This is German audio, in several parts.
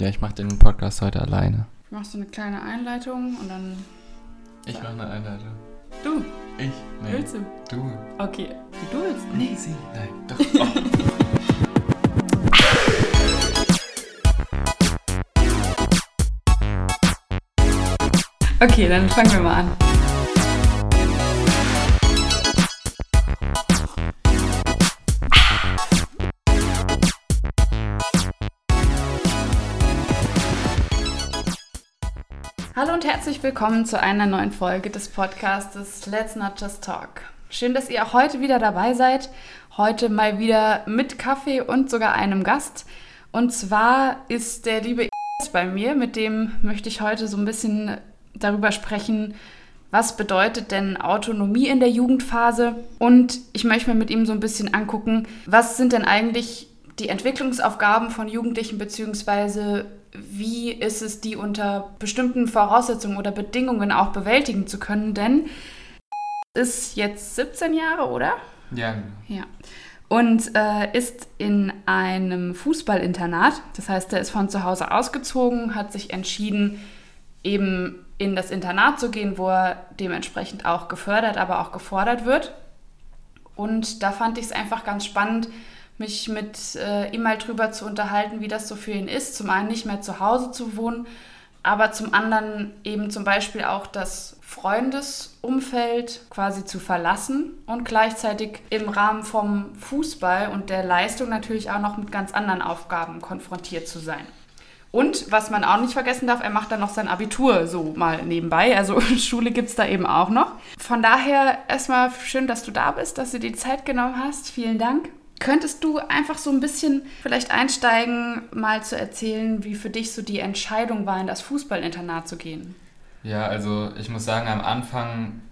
Ja, ich mache den Podcast heute alleine. Machst du eine kleine Einleitung und dann. Ich mache eine Einleitung. Du, Ich? Nee. willst du? Du? Okay, du willst. Nee, sie. Nein, doch. Oh. Okay, dann fangen wir mal an. Hallo und herzlich willkommen zu einer neuen Folge des Podcastes Let's Not Just Talk. Schön, dass ihr auch heute wieder dabei seid. Heute mal wieder mit Kaffee und sogar einem Gast. Und zwar ist der liebe bei mir, mit dem möchte ich heute so ein bisschen darüber sprechen, was bedeutet denn Autonomie in der Jugendphase? Und ich möchte mir mit ihm so ein bisschen angucken, was sind denn eigentlich die Entwicklungsaufgaben von Jugendlichen, beziehungsweise wie ist es, die unter bestimmten Voraussetzungen oder Bedingungen auch bewältigen zu können? Denn ist jetzt 17 Jahre, oder? Ja. Ja. Und äh, ist in einem Fußballinternat. Das heißt, er ist von zu Hause ausgezogen, hat sich entschieden, eben in das Internat zu gehen, wo er dementsprechend auch gefördert, aber auch gefordert wird. Und da fand ich es einfach ganz spannend, mich mit äh, ihm mal drüber zu unterhalten, wie das so für ihn ist. Zum einen nicht mehr zu Hause zu wohnen, aber zum anderen eben zum Beispiel auch das Freundesumfeld quasi zu verlassen und gleichzeitig im Rahmen vom Fußball und der Leistung natürlich auch noch mit ganz anderen Aufgaben konfrontiert zu sein. Und was man auch nicht vergessen darf, er macht dann noch sein Abitur so mal nebenbei. Also Schule gibt es da eben auch noch. Von daher erstmal schön, dass du da bist, dass du die Zeit genommen hast. Vielen Dank. Könntest du einfach so ein bisschen vielleicht einsteigen, mal zu erzählen, wie für dich so die Entscheidung war, in das Fußballinternat zu gehen? Ja, also ich muss sagen, am Anfang,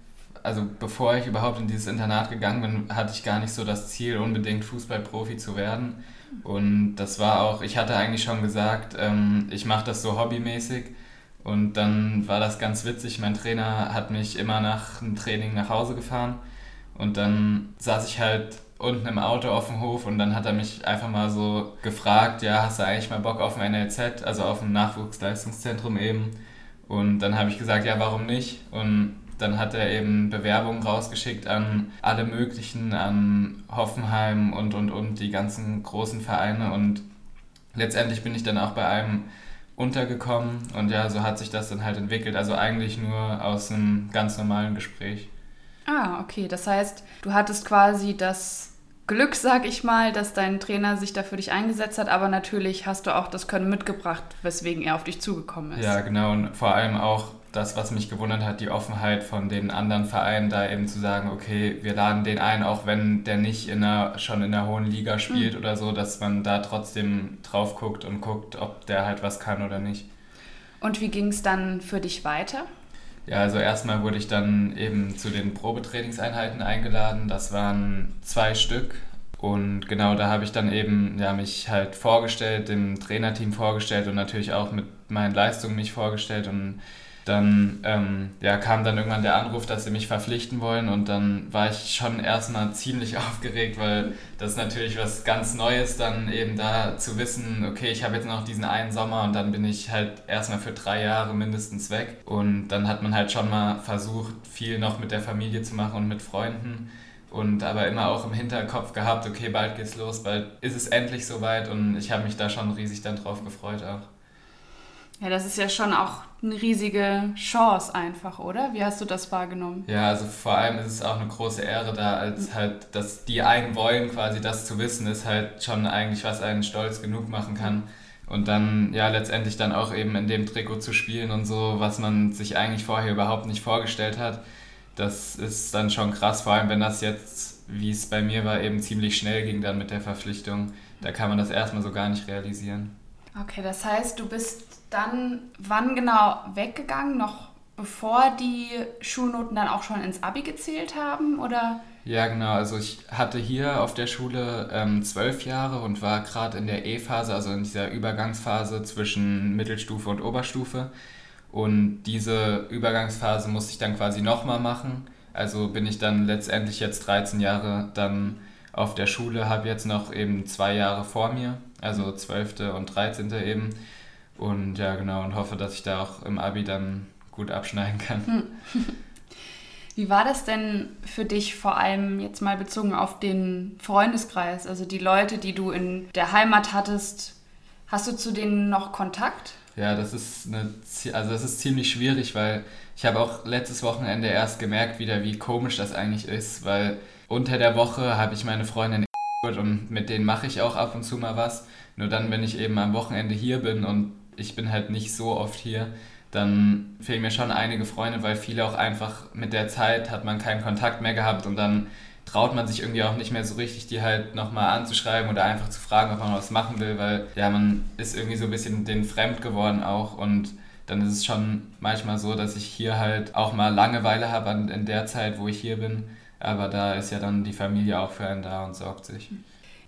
also bevor ich überhaupt in dieses Internat gegangen bin, hatte ich gar nicht so das Ziel, unbedingt Fußballprofi zu werden. Und das war auch, ich hatte eigentlich schon gesagt, ähm, ich mache das so hobbymäßig. Und dann war das ganz witzig. Mein Trainer hat mich immer nach dem Training nach Hause gefahren. Und dann saß ich halt unten im Auto auf dem Hof und dann hat er mich einfach mal so gefragt, ja, hast du eigentlich mal Bock auf ein NLZ, also auf ein Nachwuchsleistungszentrum eben. Und dann habe ich gesagt, ja, warum nicht? Und dann hat er eben Bewerbungen rausgeschickt an alle möglichen, an Hoffenheim und, und, und, die ganzen großen Vereine. Und letztendlich bin ich dann auch bei einem untergekommen. Und ja, so hat sich das dann halt entwickelt. Also eigentlich nur aus einem ganz normalen Gespräch. Ah, okay. Das heißt, du hattest quasi das Glück, sag ich mal, dass dein Trainer sich da für dich eingesetzt hat, aber natürlich hast du auch das Können mitgebracht, weswegen er auf dich zugekommen ist. Ja, genau. Und vor allem auch das, was mich gewundert hat, die Offenheit von den anderen Vereinen, da eben zu sagen, okay, wir laden den ein, auch wenn der nicht in einer, schon in der hohen Liga spielt mhm. oder so, dass man da trotzdem drauf guckt und guckt, ob der halt was kann oder nicht. Und wie ging es dann für dich weiter? Ja, also erstmal wurde ich dann eben zu den Probetrainingseinheiten eingeladen. Das waren zwei Stück. Und genau da habe ich dann eben ja, mich halt vorgestellt, dem Trainerteam vorgestellt und natürlich auch mit meinen Leistungen mich vorgestellt. Und dann ähm, ja, kam dann irgendwann der Anruf, dass sie mich verpflichten wollen und dann war ich schon erstmal ziemlich aufgeregt, weil das natürlich was ganz Neues, dann eben da zu wissen, okay, ich habe jetzt noch diesen einen Sommer und dann bin ich halt erstmal für drei Jahre mindestens weg. Und dann hat man halt schon mal versucht, viel noch mit der Familie zu machen und mit Freunden. Und aber immer auch im Hinterkopf gehabt, okay, bald geht's los, bald ist es endlich soweit und ich habe mich da schon riesig dann drauf gefreut auch. Ja, das ist ja schon auch eine riesige Chance einfach, oder? Wie hast du das wahrgenommen? Ja, also vor allem ist es auch eine große Ehre da, als halt, dass die einen wollen, quasi das zu wissen, ist halt schon eigentlich, was einen stolz genug machen kann. Und dann, ja, letztendlich dann auch eben in dem Trikot zu spielen und so, was man sich eigentlich vorher überhaupt nicht vorgestellt hat. Das ist dann schon krass, vor allem wenn das jetzt, wie es bei mir war, eben ziemlich schnell ging dann mit der Verpflichtung. Da kann man das erstmal so gar nicht realisieren. Okay, das heißt, du bist dann wann genau weggegangen? Noch bevor die Schulnoten dann auch schon ins Abi gezählt haben? Oder? Ja, genau. Also ich hatte hier auf der Schule ähm, zwölf Jahre und war gerade in der E-Phase, also in dieser Übergangsphase zwischen Mittelstufe und Oberstufe. Und diese Übergangsphase musste ich dann quasi nochmal machen. Also bin ich dann letztendlich jetzt 13 Jahre dann auf der Schule, habe jetzt noch eben zwei Jahre vor mir, also 12. und 13. eben. Und ja, genau, und hoffe, dass ich da auch im Abi dann gut abschneiden kann. Hm. Wie war das denn für dich vor allem jetzt mal bezogen auf den Freundeskreis, also die Leute, die du in der Heimat hattest? Hast du zu denen noch Kontakt? Ja, das ist eine, also das ist ziemlich schwierig, weil ich habe auch letztes Wochenende erst gemerkt wieder, wie komisch das eigentlich ist, weil unter der Woche habe ich meine Freundin und mit denen mache ich auch ab und zu mal was. Nur dann, wenn ich eben am Wochenende hier bin und ich bin halt nicht so oft hier, dann fehlen mir schon einige Freunde, weil viele auch einfach mit der Zeit hat man keinen Kontakt mehr gehabt und dann traut man sich irgendwie auch nicht mehr so richtig, die halt nochmal anzuschreiben oder einfach zu fragen, ob man was machen will, weil ja, man ist irgendwie so ein bisschen den fremd geworden auch und dann ist es schon manchmal so, dass ich hier halt auch mal Langeweile habe in der Zeit, wo ich hier bin. Aber da ist ja dann die Familie auch für einen da und sorgt sich.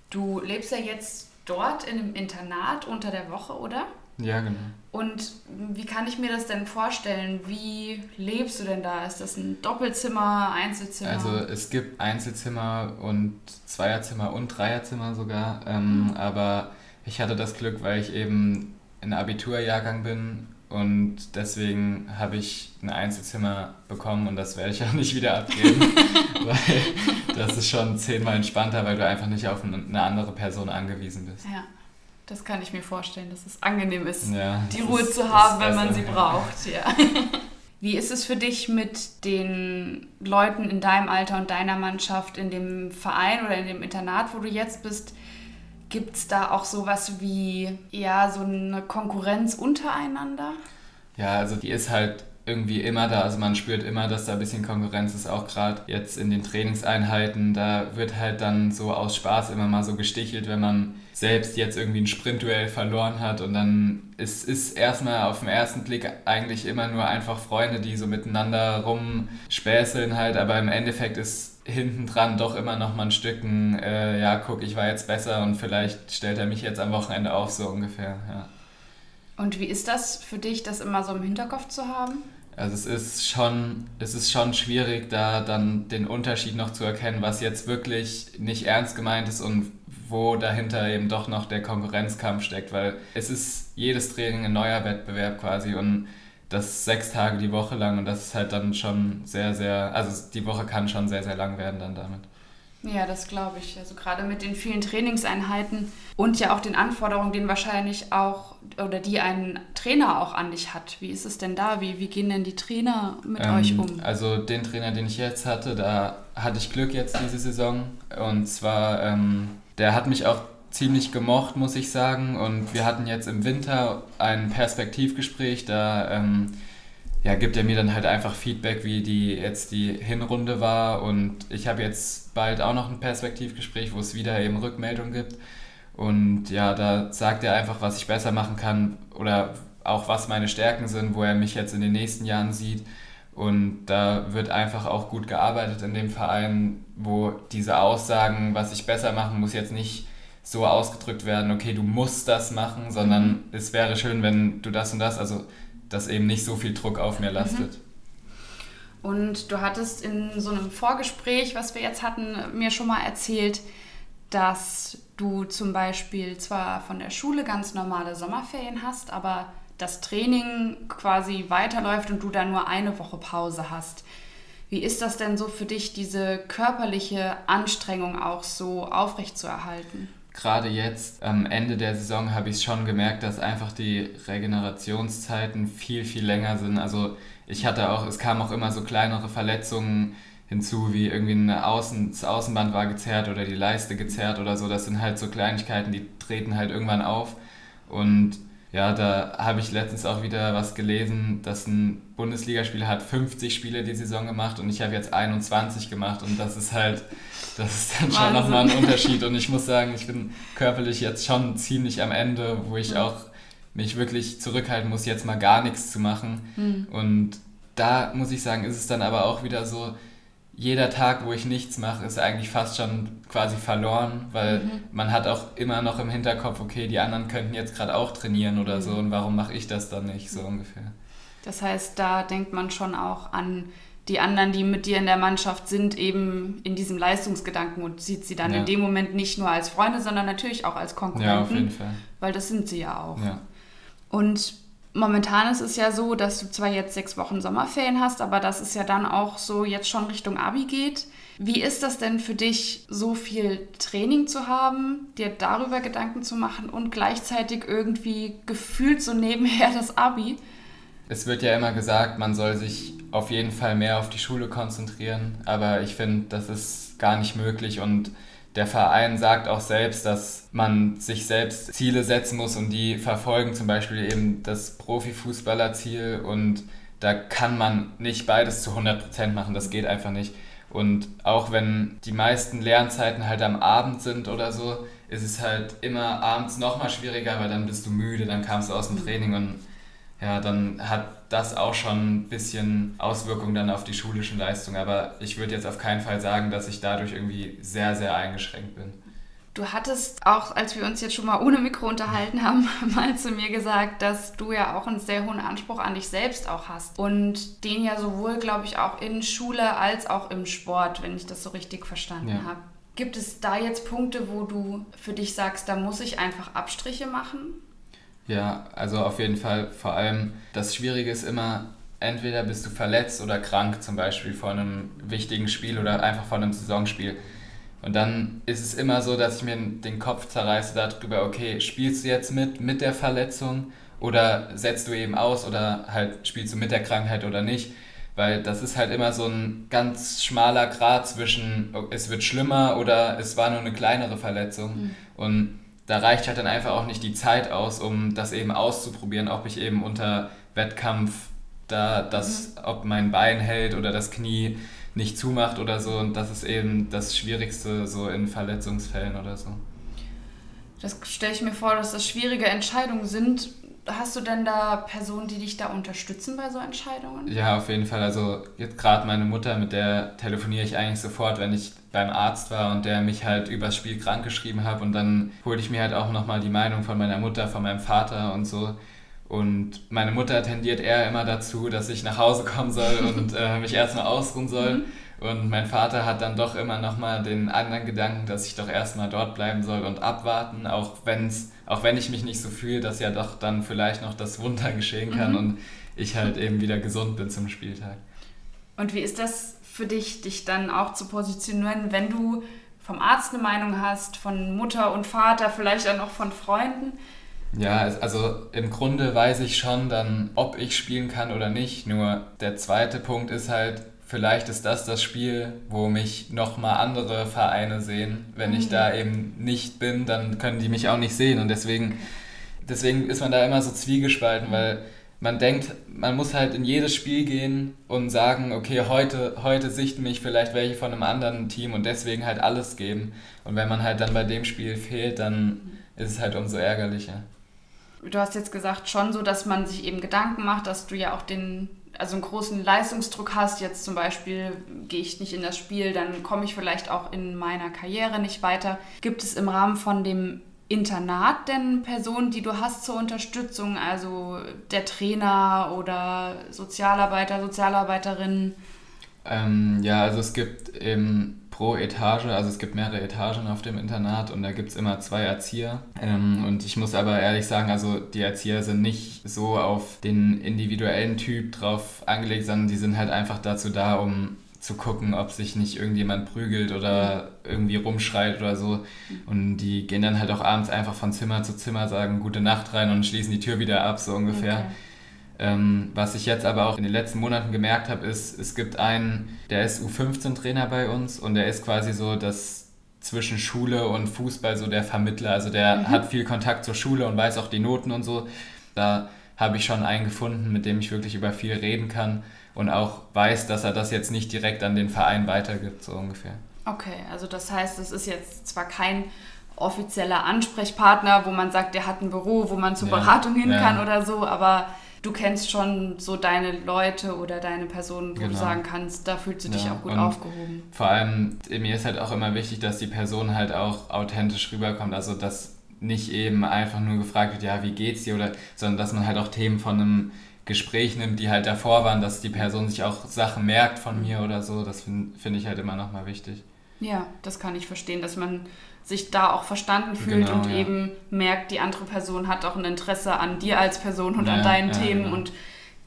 Du lebst ja jetzt dort in einem Internat unter der Woche, oder? Ja, genau. Und wie kann ich mir das denn vorstellen? Wie lebst du denn da? Ist das ein Doppelzimmer, Einzelzimmer? Also es gibt Einzelzimmer und Zweierzimmer und Dreierzimmer sogar. Ähm, mhm. Aber ich hatte das Glück, weil ich eben ein Abiturjahrgang bin und deswegen habe ich ein Einzelzimmer bekommen und das werde ich auch nicht wieder abgeben, weil das ist schon zehnmal entspannter, weil du einfach nicht auf eine andere Person angewiesen bist. Ja. Das kann ich mir vorstellen, dass es angenehm ist, ja, die Ruhe ist, zu haben, wenn man sie braucht. Ja. Wie ist es für dich mit den Leuten in deinem Alter und deiner Mannschaft in dem Verein oder in dem Internat, wo du jetzt bist? Gibt es da auch sowas wie ja so eine Konkurrenz untereinander? Ja, also die ist halt irgendwie immer da. Also man spürt immer, dass da ein bisschen Konkurrenz ist, auch gerade jetzt in den Trainingseinheiten. Da wird halt dann so aus Spaß immer mal so gestichelt, wenn man selbst jetzt irgendwie ein Sprintduell verloren hat und dann ist es erstmal auf den ersten Blick eigentlich immer nur einfach Freunde, die so miteinander rumspäßeln halt, aber im Endeffekt ist hinten dran doch immer noch mal ein Stücken, äh, ja, guck, ich war jetzt besser und vielleicht stellt er mich jetzt am Wochenende auf, so ungefähr, ja. Und wie ist das für dich, das immer so im Hinterkopf zu haben? Also es ist schon, es ist schon schwierig, da dann den Unterschied noch zu erkennen, was jetzt wirklich nicht ernst gemeint ist und wo dahinter eben doch noch der Konkurrenzkampf steckt, weil es ist jedes Training ein neuer Wettbewerb quasi und das sechs Tage die Woche lang und das ist halt dann schon sehr, sehr, also die Woche kann schon sehr, sehr lang werden dann damit. Ja, das glaube ich. Also gerade mit den vielen Trainingseinheiten und ja auch den Anforderungen, den wahrscheinlich auch oder die ein Trainer auch an dich hat. Wie ist es denn da? Wie, wie gehen denn die Trainer mit ähm, euch um? Also den Trainer, den ich jetzt hatte, da hatte ich Glück jetzt diese Saison. Und zwar, ähm, der hat mich auch ziemlich gemocht, muss ich sagen. Und wir hatten jetzt im Winter ein Perspektivgespräch, da ähm, ja, gibt er mir dann halt einfach Feedback, wie die jetzt die Hinrunde war. Und ich habe jetzt bald auch noch ein Perspektivgespräch, wo es wieder eben Rückmeldung gibt. Und ja, da sagt er einfach, was ich besser machen kann oder auch was meine Stärken sind, wo er mich jetzt in den nächsten Jahren sieht. Und da wird einfach auch gut gearbeitet in dem Verein, wo diese Aussagen, was ich besser machen muss, jetzt nicht so ausgedrückt werden, okay, du musst das machen, sondern mhm. es wäre schön, wenn du das und das, also dass eben nicht so viel Druck auf mir lastet. Mhm. Und du hattest in so einem Vorgespräch, was wir jetzt hatten, mir schon mal erzählt, dass du zum Beispiel zwar von der Schule ganz normale Sommerferien hast, aber das Training quasi weiterläuft und du dann nur eine Woche Pause hast. Wie ist das denn so für dich, diese körperliche Anstrengung auch so aufrechtzuerhalten? Gerade jetzt am Ende der Saison habe ich schon gemerkt, dass einfach die Regenerationszeiten viel, viel länger sind. Also ich hatte auch, es kamen auch immer so kleinere Verletzungen hinzu, wie irgendwie eine Außen, das Außenband war gezerrt oder die Leiste gezerrt oder so. Das sind halt so Kleinigkeiten, die treten halt irgendwann auf. Und ja, da habe ich letztens auch wieder was gelesen, dass ein Bundesligaspieler hat 50 Spiele die Saison gemacht und ich habe jetzt 21 gemacht und das ist halt, das ist dann schon nochmal ein Unterschied. Und ich muss sagen, ich bin körperlich jetzt schon ziemlich am Ende, wo ich auch mich wirklich zurückhalten muss, jetzt mal gar nichts zu machen. Mhm. und da muss ich sagen, ist es dann aber auch wieder so, jeder Tag, wo ich nichts mache, ist eigentlich fast schon quasi verloren, weil mhm. man hat auch immer noch im Hinterkopf, okay, die anderen könnten jetzt gerade auch trainieren oder mhm. so und warum mache ich das dann nicht, so ungefähr. Das heißt, da denkt man schon auch an die anderen, die mit dir in der Mannschaft sind, eben in diesem Leistungsgedanken und sieht sie dann ja. in dem Moment nicht nur als Freunde, sondern natürlich auch als Konkurrenten. Ja, auf jeden Fall. Weil das sind sie ja auch. Ja. Und momentan ist es ja so, dass du zwar jetzt sechs Wochen Sommerferien hast, aber dass es ja dann auch so jetzt schon Richtung Abi geht. Wie ist das denn für dich, so viel Training zu haben, dir darüber Gedanken zu machen und gleichzeitig irgendwie gefühlt so nebenher das Abi? Es wird ja immer gesagt, man soll sich auf jeden Fall mehr auf die Schule konzentrieren, aber ich finde, das ist gar nicht möglich und der Verein sagt auch selbst, dass man sich selbst Ziele setzen muss und die verfolgen, zum Beispiel eben das Profifußballerziel. Und da kann man nicht beides zu 100% machen, das geht einfach nicht. Und auch wenn die meisten Lernzeiten halt am Abend sind oder so, ist es halt immer abends nochmal schwieriger, weil dann bist du müde, dann kamst du aus dem Training und ja, dann hat das auch schon ein bisschen Auswirkungen dann auf die schulischen Leistungen. Aber ich würde jetzt auf keinen Fall sagen, dass ich dadurch irgendwie sehr, sehr eingeschränkt bin. Du hattest auch, als wir uns jetzt schon mal ohne Mikro unterhalten haben, mal zu mir gesagt, dass du ja auch einen sehr hohen Anspruch an dich selbst auch hast. Und den ja sowohl, glaube ich, auch in Schule als auch im Sport, wenn ich das so richtig verstanden ja. habe. Gibt es da jetzt Punkte, wo du für dich sagst, da muss ich einfach Abstriche machen? Ja, also auf jeden Fall. Vor allem das Schwierige ist immer, entweder bist du verletzt oder krank, zum Beispiel vor einem wichtigen Spiel oder einfach vor einem Saisonspiel. Und dann ist es immer so, dass ich mir den Kopf zerreiße darüber, okay, spielst du jetzt mit, mit der Verletzung oder setzt du eben aus oder halt spielst du mit der Krankheit oder nicht. Weil das ist halt immer so ein ganz schmaler Grad zwischen, es wird schlimmer oder es war nur eine kleinere Verletzung. Mhm. Und da reicht halt dann einfach auch nicht die Zeit aus, um das eben auszuprobieren, ob ich eben unter Wettkampf da das, mhm. ob mein Bein hält oder das Knie nicht zumacht oder so. Und das ist eben das Schwierigste so in Verletzungsfällen oder so. Das stelle ich mir vor, dass das schwierige Entscheidungen sind. Hast du denn da Personen, die dich da unterstützen bei so Entscheidungen? Ja, auf jeden Fall. Also jetzt gerade meine Mutter, mit der telefoniere ich eigentlich sofort, wenn ich beim Arzt war und der mich halt übers Spiel krank geschrieben hat. Und dann hole ich mir halt auch nochmal die Meinung von meiner Mutter, von meinem Vater und so. Und meine Mutter tendiert eher immer dazu, dass ich nach Hause kommen soll und äh, mich erstmal ausruhen soll. Mhm. Und mein Vater hat dann doch immer nochmal den anderen Gedanken, dass ich doch erstmal dort bleiben soll und abwarten, auch, wenn's, auch wenn ich mich nicht so fühle, dass ja doch dann vielleicht noch das Wunder geschehen kann mhm. und ich halt eben wieder gesund bin zum Spieltag. Und wie ist das für dich, dich dann auch zu positionieren, wenn du vom Arzt eine Meinung hast, von Mutter und Vater, vielleicht auch noch von Freunden? Ja, also im Grunde weiß ich schon dann, ob ich spielen kann oder nicht. Nur der zweite Punkt ist halt, vielleicht ist das das Spiel, wo mich nochmal andere Vereine sehen. Wenn ich da mhm. eben nicht bin, dann können die mich auch nicht sehen. Und deswegen, deswegen ist man da immer so zwiegespalten, weil man denkt, man muss halt in jedes Spiel gehen und sagen, okay, heute, heute sichten mich vielleicht welche von einem anderen Team und deswegen halt alles geben. Und wenn man halt dann bei dem Spiel fehlt, dann ist es halt umso ärgerlicher du hast jetzt gesagt, schon so, dass man sich eben Gedanken macht, dass du ja auch den, also einen großen Leistungsdruck hast. Jetzt zum Beispiel gehe ich nicht in das Spiel, dann komme ich vielleicht auch in meiner Karriere nicht weiter. Gibt es im Rahmen von dem Internat denn Personen, die du hast zur Unterstützung, also der Trainer oder Sozialarbeiter, Sozialarbeiterinnen? Ähm, ja, also es gibt eben pro Etage, also es gibt mehrere Etagen auf dem Internat und da gibt es immer zwei Erzieher. Ähm, und ich muss aber ehrlich sagen, also die Erzieher sind nicht so auf den individuellen Typ drauf angelegt, sondern die sind halt einfach dazu da, um zu gucken, ob sich nicht irgendjemand prügelt oder irgendwie rumschreit oder so. Und die gehen dann halt auch abends einfach von Zimmer zu Zimmer, sagen gute Nacht rein und schließen die Tür wieder ab, so ungefähr. Okay. Ähm, was ich jetzt aber auch in den letzten Monaten gemerkt habe, ist, es gibt einen, der ist U15-Trainer bei uns und der ist quasi so das zwischen Schule und Fußball so der Vermittler. Also der mhm. hat viel Kontakt zur Schule und weiß auch die Noten und so. Da habe ich schon einen gefunden, mit dem ich wirklich über viel reden kann und auch weiß, dass er das jetzt nicht direkt an den Verein weitergibt, so ungefähr. Okay, also das heißt, es ist jetzt zwar kein offizieller Ansprechpartner, wo man sagt, der hat ein Büro, wo man zur ja, Beratung hin ja. kann oder so, aber du kennst schon so deine Leute oder deine Personen, wo genau. du sagen kannst, da fühlst du dich ja. auch gut aufgehoben. Vor allem, mir ist halt auch immer wichtig, dass die Person halt auch authentisch rüberkommt. Also, dass nicht eben einfach nur gefragt wird, ja, wie geht's dir, oder, sondern dass man halt auch Themen von einem Gespräch nimmt, die halt davor waren, dass die Person sich auch Sachen merkt von mir oder so. Das finde find ich halt immer nochmal wichtig. Ja, das kann ich verstehen, dass man sich da auch verstanden fühlt Genau, und ja. eben merkt, die andere Person hat auch ein Interesse an dir als Person und an Ja, deinen ja, Themen genau. und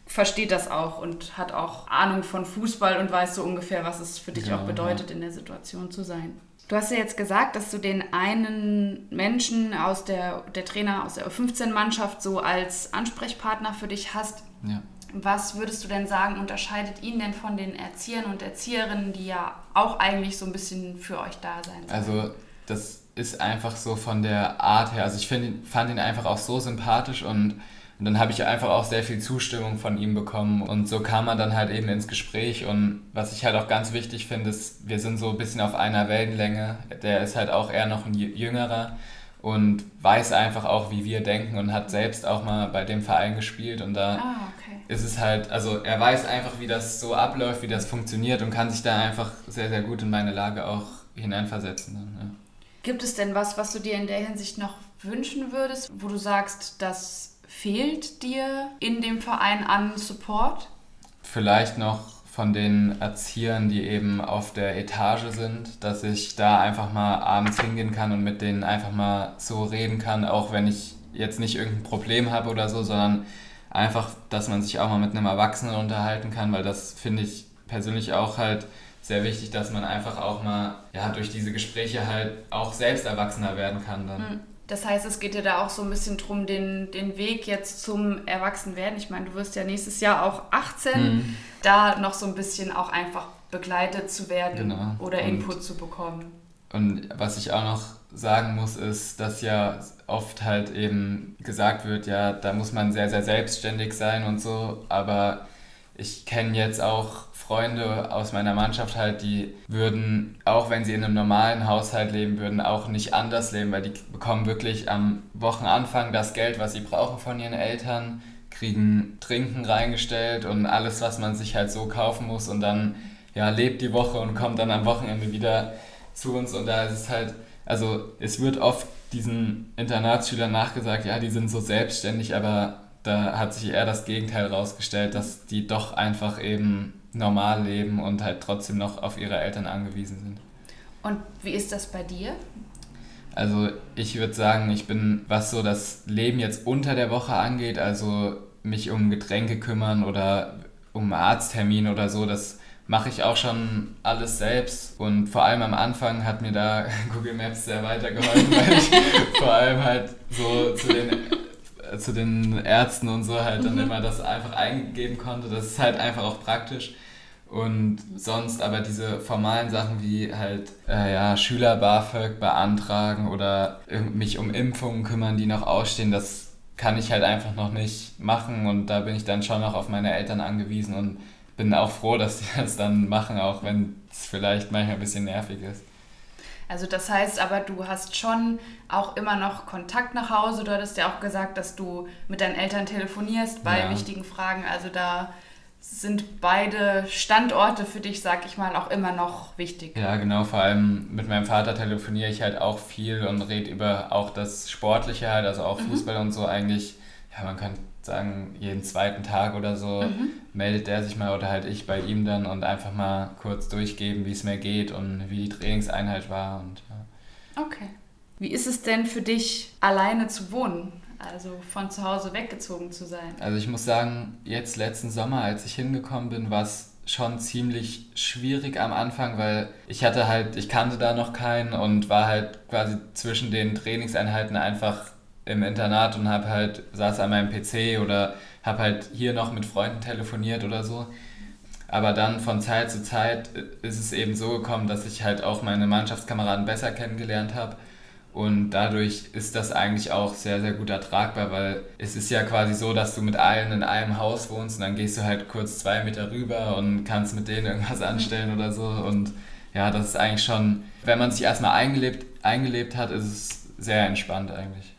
versteht das auch und hat auch Ahnung von Fußball und weiß so ungefähr, was es für dich Genau, auch bedeutet, in der Situation zu sein. Du hast ja jetzt gesagt, dass du den einen Menschen aus der, der Trainer aus der U15-Mannschaft so als Ansprechpartner für dich hast. Ja. Was würdest du denn sagen, unterscheidet ihn denn von den Erziehern und Erzieherinnen, die ja auch eigentlich so ein bisschen für euch da sein sollen? Also das ist einfach so von der Art her. Also ich find, fand ihn einfach auch so sympathisch und, und dann habe ich einfach auch sehr viel Zustimmung von ihm bekommen und so kam man dann halt eben ins Gespräch und was ich halt auch ganz wichtig finde, ist, wir sind so ein bisschen auf einer Wellenlänge. Der ist halt auch eher noch ein Jü- Jüngerer und weiß einfach auch, wie wir denken und hat selbst auch mal bei dem Verein gespielt und da ah, okay. ist es halt, also er weiß einfach, wie das so abläuft, wie das funktioniert und kann sich da einfach sehr, sehr gut in meine Lage auch hineinversetzen. Dann, ja. Gibt es denn was, was du dir in der Hinsicht noch wünschen würdest, wo du sagst, das fehlt dir in dem Verein an Support? Vielleicht noch von den Erziehern, die eben auf der Etage sind, dass ich da einfach mal abends hingehen kann und mit denen einfach mal so reden kann, auch wenn ich jetzt nicht irgendein Problem habe oder so, sondern einfach, dass man sich auch mal mit einem Erwachsenen unterhalten kann, weil das finde ich persönlich auch halt sehr wichtig, dass man einfach auch mal ja, durch diese Gespräche halt auch selbst erwachsener werden kann dann. Das heißt, es geht dir da auch so ein bisschen drum, den, den Weg jetzt zum Erwachsenwerden. Ich meine, du wirst ja nächstes Jahr auch 18, Mhm. da noch so ein bisschen auch einfach begleitet zu werden Genau. oder Und- Input zu bekommen. Und was ich auch noch sagen muss, ist, dass ja oft halt eben gesagt wird, ja, da muss man sehr, sehr selbstständig sein und so. Aber ich kenne jetzt auch Freunde aus meiner Mannschaft halt, die würden, auch wenn sie in einem normalen Haushalt leben würden, auch nicht anders leben, weil die bekommen wirklich am Wochenanfang das Geld, was sie brauchen von ihren Eltern, kriegen Trinken reingestellt und alles, was man sich halt so kaufen muss und dann ja, lebt die Woche und kommt dann am Wochenende wieder zu uns und da ist es halt, also es wird oft diesen Internatsschülern nachgesagt, ja, die sind so selbstständig, aber da hat sich eher das Gegenteil rausgestellt, dass die doch einfach eben normal leben und halt trotzdem noch auf ihre Eltern angewiesen sind. Und wie ist das bei dir? Also ich würde sagen, ich bin, was so das Leben jetzt unter der Woche angeht, also mich um Getränke kümmern oder um Arzttermin oder so, das mache ich auch schon alles selbst und vor allem am Anfang hat mir da Google Maps sehr weitergeholfen, weil ich vor allem halt so zu den, zu den Ärzten und so halt dann immer das einfach eingeben konnte. Das ist halt einfach auch praktisch. Und sonst aber diese formalen Sachen wie halt äh, ja, Schüler-BAföG beantragen oder mich um Impfungen kümmern, die noch ausstehen, das kann ich halt einfach noch nicht machen und da bin ich dann schon noch auf meine Eltern angewiesen und bin auch froh, dass die das dann machen, auch wenn es vielleicht manchmal ein bisschen nervig ist. Also das heißt aber, du hast schon auch immer noch Kontakt nach Hause. Du hattest ja auch gesagt, dass du mit deinen Eltern telefonierst bei Ja. wichtigen Fragen. Also da sind beide Standorte für dich, sag ich mal, auch immer noch wichtig. Ja, genau, vor allem mit meinem Vater telefoniere ich halt auch viel und rede über auch das Sportliche halt, also auch Fußball und so eigentlich, ja, man kann sagen, jeden zweiten Tag oder so meldet der sich mal oder halt ich bei ihm dann und einfach mal kurz durchgeben, wie es mir geht und wie die Trainingseinheit war und ja. Okay. Wie ist es denn für dich, alleine zu wohnen? Also von zu Hause weggezogen zu sein? Also ich muss sagen, jetzt letzten Sommer, als ich hingekommen bin, war es schon ziemlich schwierig am Anfang, weil ich hatte halt, ich kannte da noch keinen und war halt quasi zwischen den Trainingseinheiten einfach im Internat und habe halt, saß an meinem PC oder habe halt hier noch mit Freunden telefoniert oder so. Aber dann von Zeit zu Zeit ist es eben so gekommen, dass ich halt auch meine Mannschaftskameraden besser kennengelernt habe. Und dadurch ist das eigentlich auch sehr, sehr gut ertragbar, weil es ist ja quasi so, dass du mit allen in einem Haus wohnst und dann gehst du halt kurz zwei Meter rüber und kannst mit denen irgendwas anstellen oder so. Und ja, das ist eigentlich schon, wenn man sich erstmal eingelebt, eingelebt hat, ist es sehr entspannt eigentlich.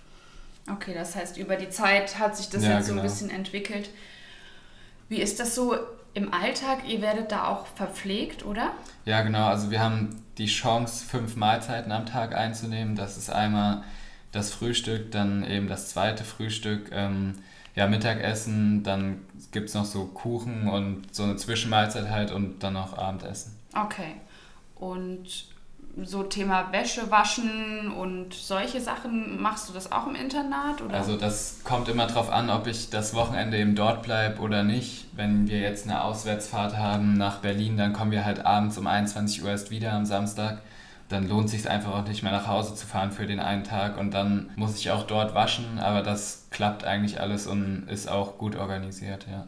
Okay, das heißt, über die Zeit hat sich das Ja, jetzt so ein genau. bisschen entwickelt. Wie ist das so im Alltag? Ihr werdet da auch verpflegt, oder? Ja, genau. Also wir haben die Chance, fünf Mahlzeiten am Tag einzunehmen. Das ist einmal das Frühstück, dann eben das zweite Frühstück, ähm, ja, Mittagessen, dann gibt es noch so Kuchen und so eine Zwischenmahlzeit halt und dann noch Abendessen. Okay. Und so Thema Wäsche waschen und solche Sachen, machst du das auch im Internat? Oder? Also das kommt immer darauf an, ob ich das Wochenende eben dort bleibe oder nicht. Wenn wir jetzt eine Auswärtsfahrt haben nach Berlin, dann kommen wir halt abends um 21 Uhr erst wieder am Samstag. Dann lohnt es sich einfach auch nicht mehr nach Hause zu fahren für den einen Tag und dann muss ich auch dort waschen, aber das klappt eigentlich alles und ist auch gut organisiert, ja.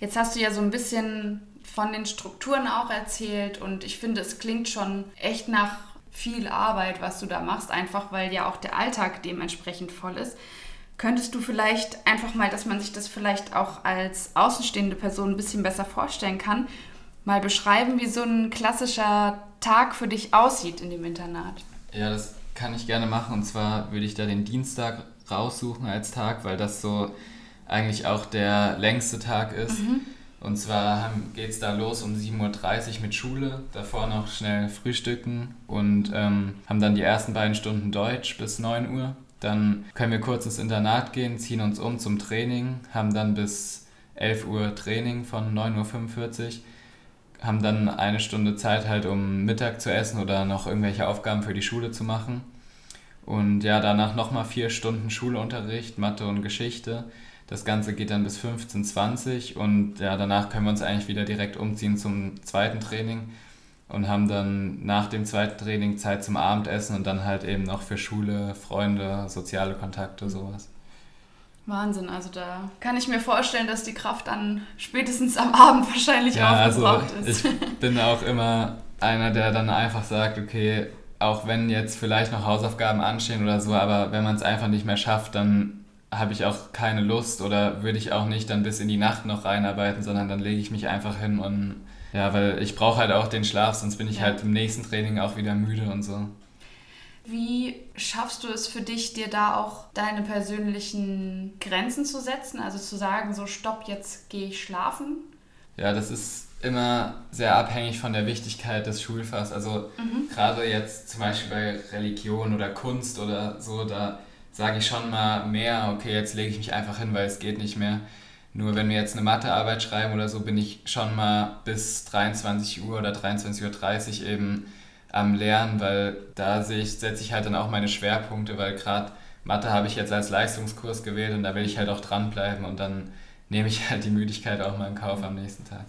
Jetzt hast du ja so ein bisschen von den Strukturen auch erzählt und ich finde, es klingt schon echt nach viel Arbeit, was du da machst, einfach weil ja auch der Alltag dementsprechend voll ist. Könntest du vielleicht einfach mal, dass man sich das vielleicht auch als außenstehende Person ein bisschen besser vorstellen kann, mal beschreiben, wie so ein klassischer Tag für dich aussieht in dem Internat? Ja, das kann ich gerne machen. Und zwar würde ich da den Dienstag raussuchen als Tag, weil das so eigentlich auch der längste Tag ist. Mhm. Und zwar geht es da los um 7.30 Uhr mit Schule, davor noch schnell frühstücken und ähm, haben dann die ersten beiden Stunden Deutsch bis 9 Uhr. Dann können wir kurz ins Internat gehen, ziehen uns um zum Training, haben dann bis 11 Uhr Training von 9.45 Uhr, haben dann eine Stunde Zeit halt, um Mittag zu essen oder noch irgendwelche Aufgaben für die Schule zu machen. Und ja, danach nochmal vier Stunden Schulunterricht, Mathe und Geschichte das Ganze geht dann bis 15.20 und ja, danach können wir uns eigentlich wieder direkt umziehen zum zweiten Training und haben dann nach dem zweiten Training Zeit zum Abendessen und dann halt eben noch für Schule, Freunde, soziale Kontakte, sowas. Wahnsinn, also da kann ich mir vorstellen, dass die Kraft dann spätestens am Abend wahrscheinlich ja, aufgebraucht also ist. Ich bin auch immer einer, der dann einfach sagt, okay, auch wenn jetzt vielleicht noch Hausaufgaben anstehen oder so, aber wenn man es einfach nicht mehr schafft, dann habe ich auch keine Lust oder würde ich auch nicht dann bis in die Nacht noch reinarbeiten, sondern dann lege ich mich einfach hin und ja, weil ich brauche halt auch den Schlaf, sonst bin ich ja. halt im nächsten Training auch wieder müde und so. Wie schaffst du es für dich, dir da auch deine persönlichen Grenzen zu setzen? Also zu sagen, so stopp, jetzt gehe ich schlafen? Ja, das ist immer sehr abhängig von der Wichtigkeit des Schulfachs. Also mhm. gerade jetzt zum Beispiel bei Religion oder Kunst oder so, da sage ich schon mal mehr, okay, jetzt lege ich mich einfach hin, weil es geht nicht mehr. Nur wenn wir jetzt eine Mathearbeit schreiben oder so, bin ich schon mal bis 23 Uhr oder 23.30 Uhr eben am Lernen, weil da setze ich halt dann auch meine Schwerpunkte, weil gerade Mathe habe ich jetzt als Leistungskurs gewählt und da will ich halt auch dranbleiben und dann nehme ich halt die Müdigkeit auch mal in Kauf am nächsten Tag.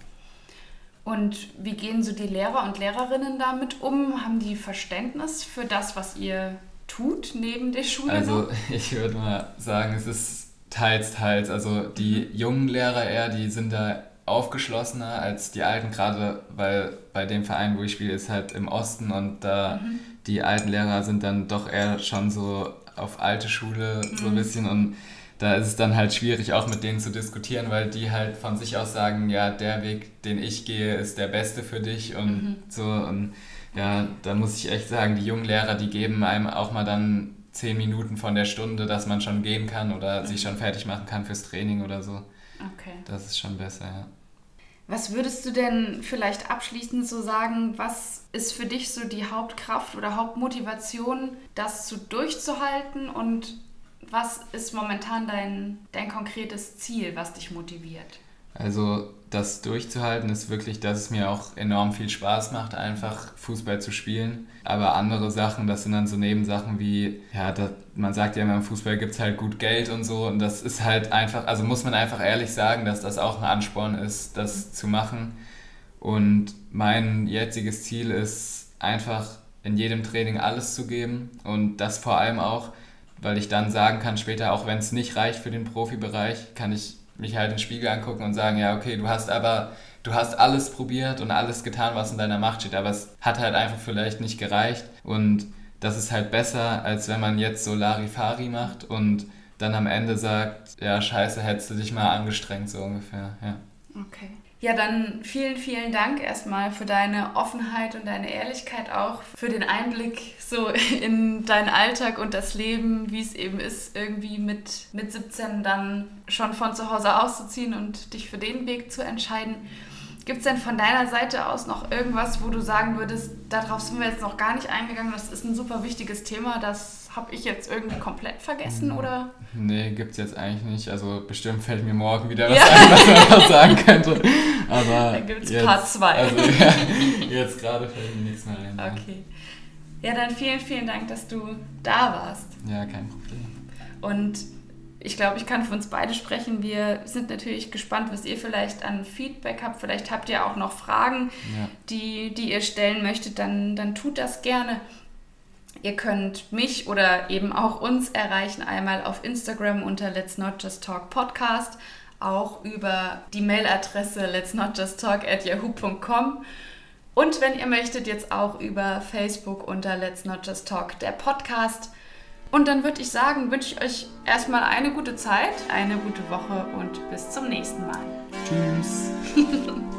Und wie gehen so die Lehrer und Lehrerinnen damit um? Haben die Verständnis für das, was ihr tut neben der Schule? Also ich würde mal sagen, es ist teils, teils. Also die mhm. jungen Lehrer eher, die sind da aufgeschlossener als die alten, gerade weil bei dem Verein, wo ich spiele, ist halt im Osten und da mhm. die alten Lehrer sind dann doch eher schon so auf alte Schule mhm. so ein mhm. bisschen und da ist es dann halt schwierig auch mit denen zu diskutieren, weil die halt von sich aus sagen, ja, der Weg, den ich gehe, ist der beste für dich und mhm. so und ja, da muss ich echt sagen, die jungen Lehrer, die geben einem auch mal dann zehn Minuten von der Stunde, dass man schon gehen kann oder mhm. sich schon fertig machen kann fürs Training oder so. Okay. Das ist schon besser, ja. Was würdest du denn vielleicht abschließend so sagen, was ist für dich so die Hauptkraft oder Hauptmotivation, das zu durchzuhalten und was ist momentan dein, dein konkretes Ziel, was dich motiviert? Also das durchzuhalten ist wirklich, dass es mir auch enorm viel Spaß macht, einfach Fußball zu spielen. Aber andere Sachen, das sind dann so Nebensachen wie, ja, das, man sagt ja immer, im Fußball gibt es halt gut Geld und so. Und das ist halt einfach, also muss man einfach ehrlich sagen, dass das auch ein Ansporn ist, das zu machen. Und mein jetziges Ziel ist einfach in jedem Training alles zu geben und das vor allem auch, weil ich dann sagen kann später, auch wenn es nicht reicht für den Profibereich, kann ich mich halt in den Spiegel angucken und sagen, ja, okay, du hast aber, du hast alles probiert und alles getan, was in deiner Macht steht, aber es hat halt einfach vielleicht nicht gereicht und das ist halt besser, als wenn man jetzt so Larifari macht und dann am Ende sagt, ja, scheiße, hättest du dich mal angestrengt, so ungefähr, ja. Okay. Ja, dann vielen, vielen Dank erstmal für deine Offenheit und deine Ehrlichkeit auch, für den Einblick so in deinen Alltag und das Leben, wie es eben ist, irgendwie mit, mit 17 dann schon von zu Hause auszuziehen und dich für den Weg zu entscheiden. Gibt es denn von deiner Seite aus noch irgendwas, wo du sagen würdest, darauf sind wir jetzt noch gar nicht eingegangen, das ist ein super wichtiges Thema, das habe ich jetzt irgendwie komplett vergessen hm. oder? Nee, gibt es jetzt eigentlich nicht. Also bestimmt fällt mir morgen wieder was ja. ein, was man noch sagen könnte. Aber Dann gibt es Part 2. Also ja, jetzt gerade fällt mir nichts mehr ein. Okay. Ja, dann vielen, vielen Dank, dass du da warst. Ja, kein Problem. Und ich glaube, ich kann für uns beide sprechen. Wir sind natürlich gespannt, was ihr vielleicht an Feedback habt. Vielleicht habt ihr auch noch Fragen, ja. die, die ihr stellen möchtet. Dann, dann tut das gerne. Ihr könnt mich oder eben auch uns erreichen, einmal auf Instagram unter Let's Not Just Talk Podcast, auch über die Mailadresse let's not just talk at yahoo.com. Und wenn ihr möchtet, jetzt auch über Facebook unter Let's Not Just Talk, der Podcast. Und dann würde ich sagen, wünsche ich euch erstmal eine gute Zeit, eine gute Woche und bis zum nächsten Mal. Tschüss.